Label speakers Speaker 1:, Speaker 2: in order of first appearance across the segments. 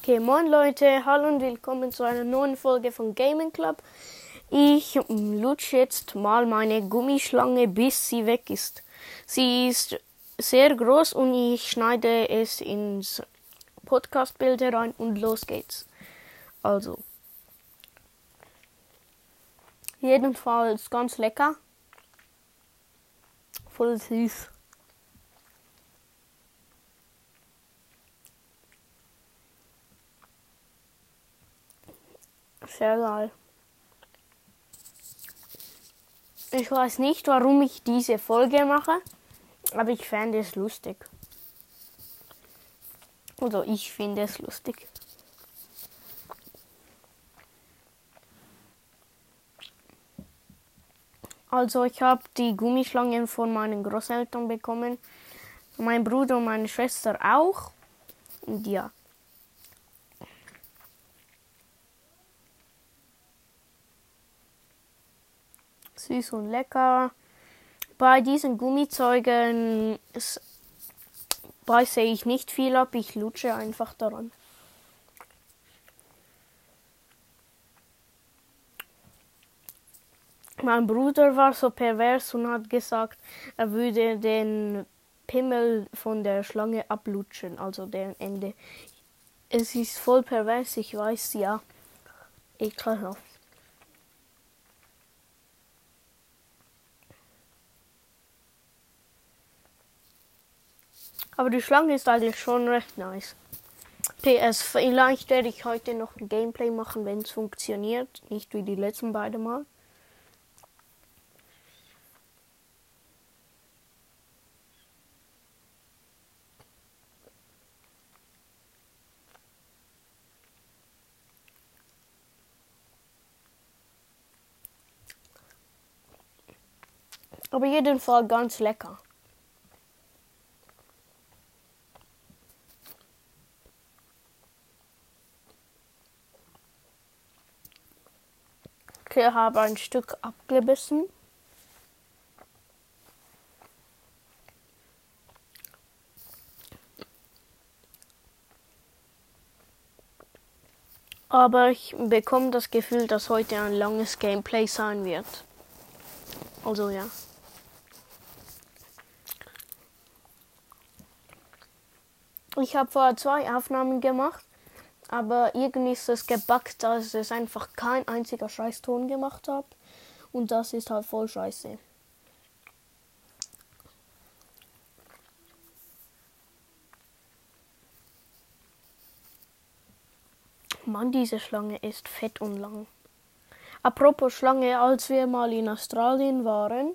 Speaker 1: Okay, moin Leute, hallo und willkommen zu einer neuen Folge von Gaming Club. Ich lutsche jetzt mal meine Gummischlange, bis sie weg ist. Sie ist sehr groß und ich schneide es ins Podcast-Bild herein und los geht's. Also, jedenfalls ganz lecker. Voll süß. Sehr geil. Ich weiß nicht, warum ich diese Folge mache, aber ich fände es lustig. Also ich finde es lustig. Also ich habe die Gummischlangen von meinen Großeltern bekommen. Mein Bruder und meine Schwester auch. Und ja. Süß und lecker. Bei diesen Gummizeugen beiße ich nicht viel ab, ich lutsche einfach daran. Mein Bruder war so pervers und hat gesagt, er würde den Pimmel von der Schlange ablutschen, also den Ende. Es ist voll pervers, ich weiß, ja. Ekelhaft. Aber die Schlange ist eigentlich schon recht nice. PS, vielleicht werde ich heute noch ein Gameplay machen, wenn es funktioniert. Nicht wie die letzten beiden Mal. Aber jeden Fall ganz lecker. Okay, habe ein Stück abgebissen. Aber ich bekomme das Gefühl, dass heute ein langes Gameplay sein wird. Also ja. Ich habe vorher zwei Aufnahmen gemacht, aber irgendwie ist es gebackt, dass es einfach kein einziger Scheißton gemacht habe. Und das ist halt voll scheiße. Mann, diese Schlange ist fett und lang. Apropos Schlange, als wir mal in Australien waren,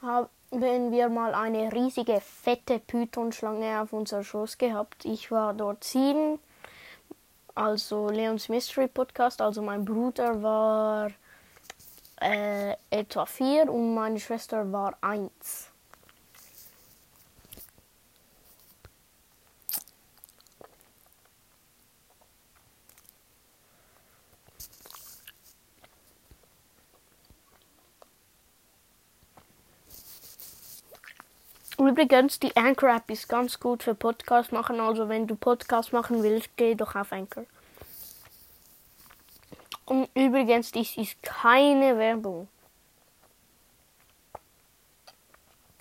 Speaker 1: haben wir mal eine riesige, fette Python-Schlange auf unser Schoß gehabt. Ich war dort sieben, also Leons Mystery Podcast. Also mein Bruder war äh, etwa vier und meine Schwester war eins. Übrigens, die Anchor App ist ganz gut für Podcast machen. Also wenn du Podcast machen willst, geh doch auf Anchor. Und übrigens, dies ist keine Werbung.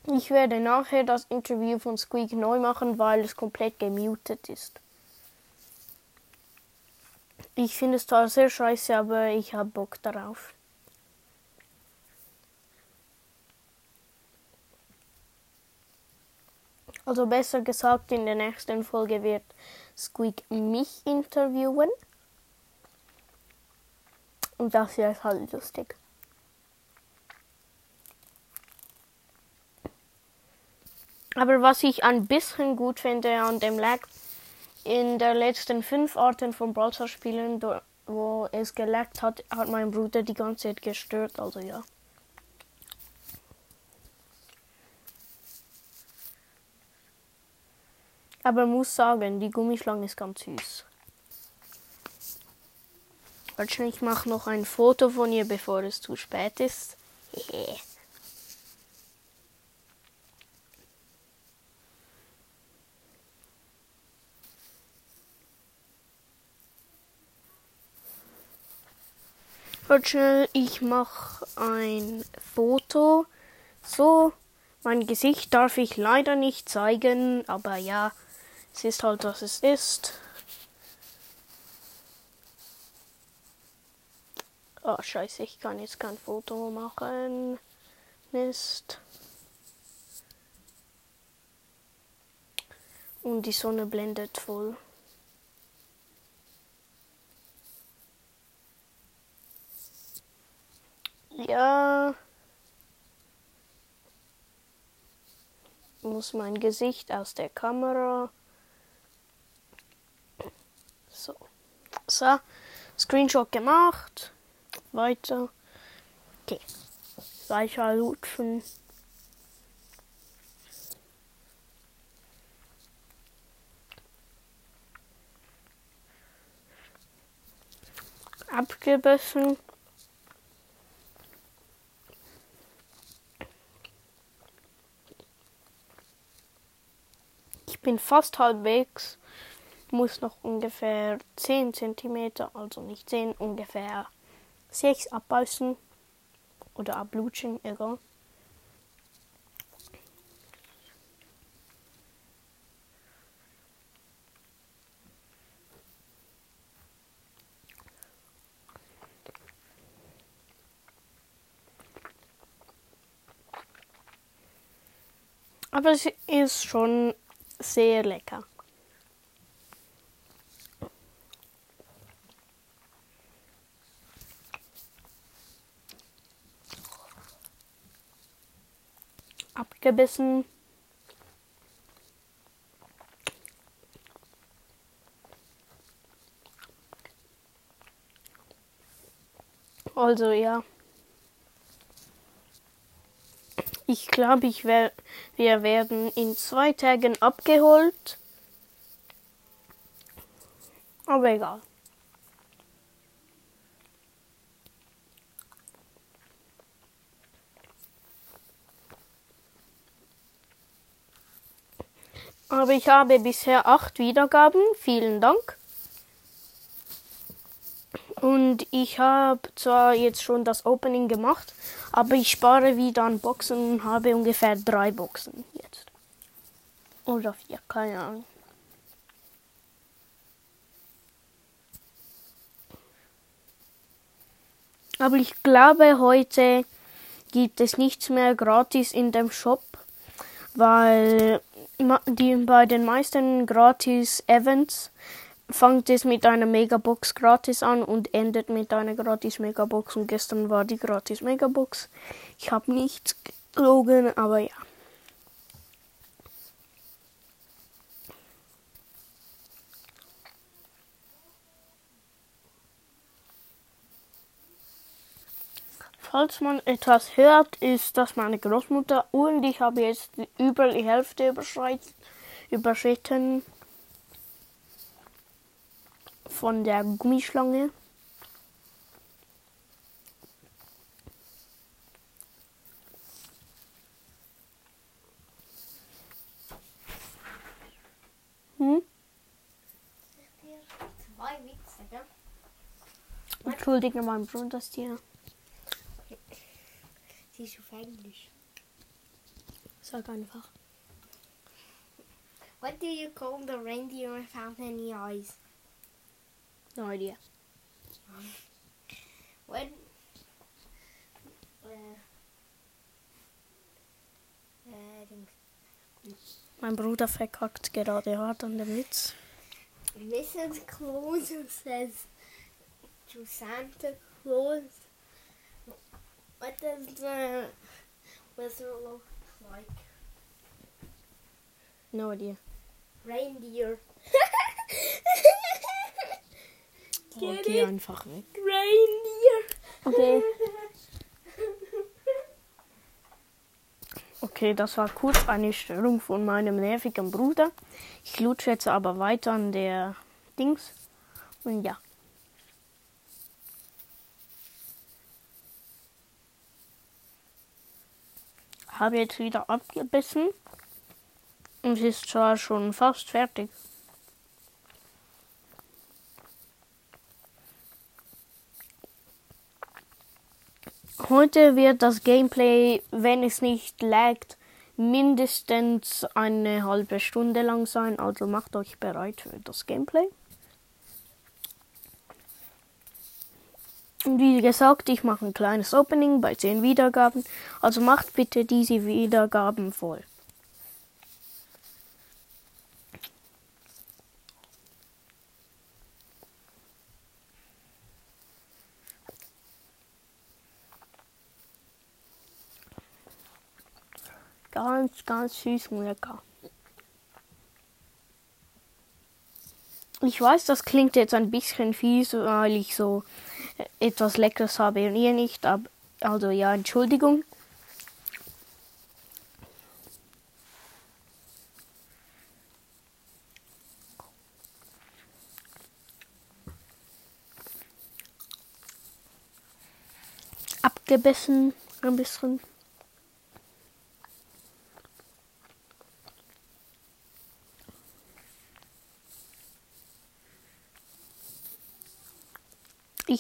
Speaker 1: Ich werde nachher das Interview von Squeak neu machen, weil es komplett gemutet ist. Ich finde es zwar sehr scheiße, aber ich habe Bock darauf. Also besser gesagt, in der nächsten Folge wird Squeak mich interviewen. Und das wird halt lustig. Aber was ich ein bisschen gut finde an dem Lag, in der letzten fünf Arten von Browser spielen, wo es gelaggt hat, hat mein Bruder die ganze Zeit gestört. Also ja. Aber ich muss sagen, die Gummischlange ist ganz süß. Warte schon, ich mache noch ein Foto von ihr, bevor es zu spät ist. Warte schnell, ich mache ein Foto. So, mein Gesicht darf ich leider nicht zeigen, aber ja es ist halt, was es ist. Oh, scheiße, ich kann jetzt kein Foto machen. Mist. Und die Sonne blendet voll. Ja. Muss mein Gesicht aus der Kamera. So. So. Screenshot gemacht. Weiter. Okay. Weiter lutschen. Abgebissen. Ich bin fast halbwegs. Muss noch ungefähr 10 cm, also nicht 10, ungefähr 6 abbeißen. Oder ablutschen, egal. Aber es ist schon sehr lecker. Abgebissen. Also ja. Ich glaube, ich wär, wir werden in zwei Tagen abgeholt. Aber egal. Aber ich habe bisher acht Wiedergaben. Vielen Dank. Und ich habe zwar jetzt schon das Opening gemacht, aber ich spare wieder an Boxen und habe ungefähr drei Boxen jetzt. Oder vier, keine Ahnung. Aber ich glaube, heute gibt es nichts mehr gratis in dem Shop, weil die bei den meisten gratis Events fängt es mit einer Megabox gratis an und endet mit einer gratis Megabox. Und gestern war die gratis Megabox. Ich habe nichts gelogen, aber ja. Falls man etwas hört, ist das meine Großmutter und ich habe jetzt über die Hälfte überschritten von der Gummischlange. Hm? Entschuldige mein Bruder, das Tier.
Speaker 2: Sie ist auf Englisch.
Speaker 1: Sag einfach.
Speaker 2: What do you call the reindeer without any eyes?
Speaker 1: No idea.
Speaker 2: When uh, uh,
Speaker 1: Mein Bruder verkackt gerade hart an dem Witz.
Speaker 2: Mrs. Claus says to Santa Claus, what does the whistle look like?
Speaker 1: No idea.
Speaker 2: Reindeer. Get
Speaker 1: Okay,
Speaker 2: it?
Speaker 1: einfach weg.
Speaker 2: Reindeer.
Speaker 1: Okay. Okay, das war kurz eine Störung von meinem nervigen Bruder. Ich lutsche jetzt aber weiter an der Dings. Und ja. Habe jetzt wieder abgebissen. Und ist zwar schon fast fertig. Heute wird das Gameplay, wenn es nicht laggt, mindestens eine halbe Stunde lang sein. Also macht euch bereit für das Gameplay. Und wie gesagt, ich mache ein kleines Opening bei 10 Wiedergaben. Also macht bitte diese Wiedergaben voll. Ganz, ganz süß und lecker. Ich weiß, das klingt jetzt ein bisschen fies, weil ich so etwas Leckeres habe und ihr nicht. Also ja, Entschuldigung. Abgebissen ein bisschen.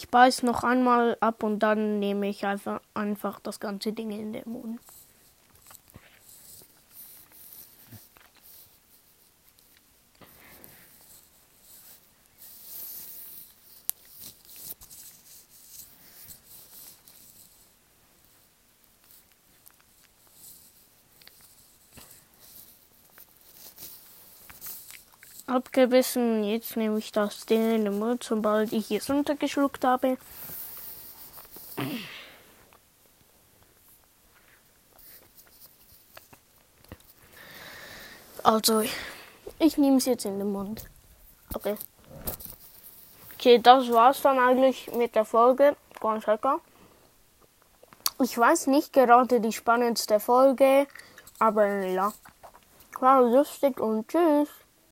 Speaker 1: Ich beiß noch einmal ab und dann nehme ich einfach, einfach das ganze Ding in den Mund. Abgebissen. Jetzt nehme ich das Ding in den Mund, sobald ich es runtergeschluckt habe. Also, ich nehme es jetzt in den Mund. Okay. Okay, das war's dann eigentlich mit der Folge. Ganz lecker. Ich weiß nicht gerade die spannendste Folge, aber ja. War lustig und tschüss.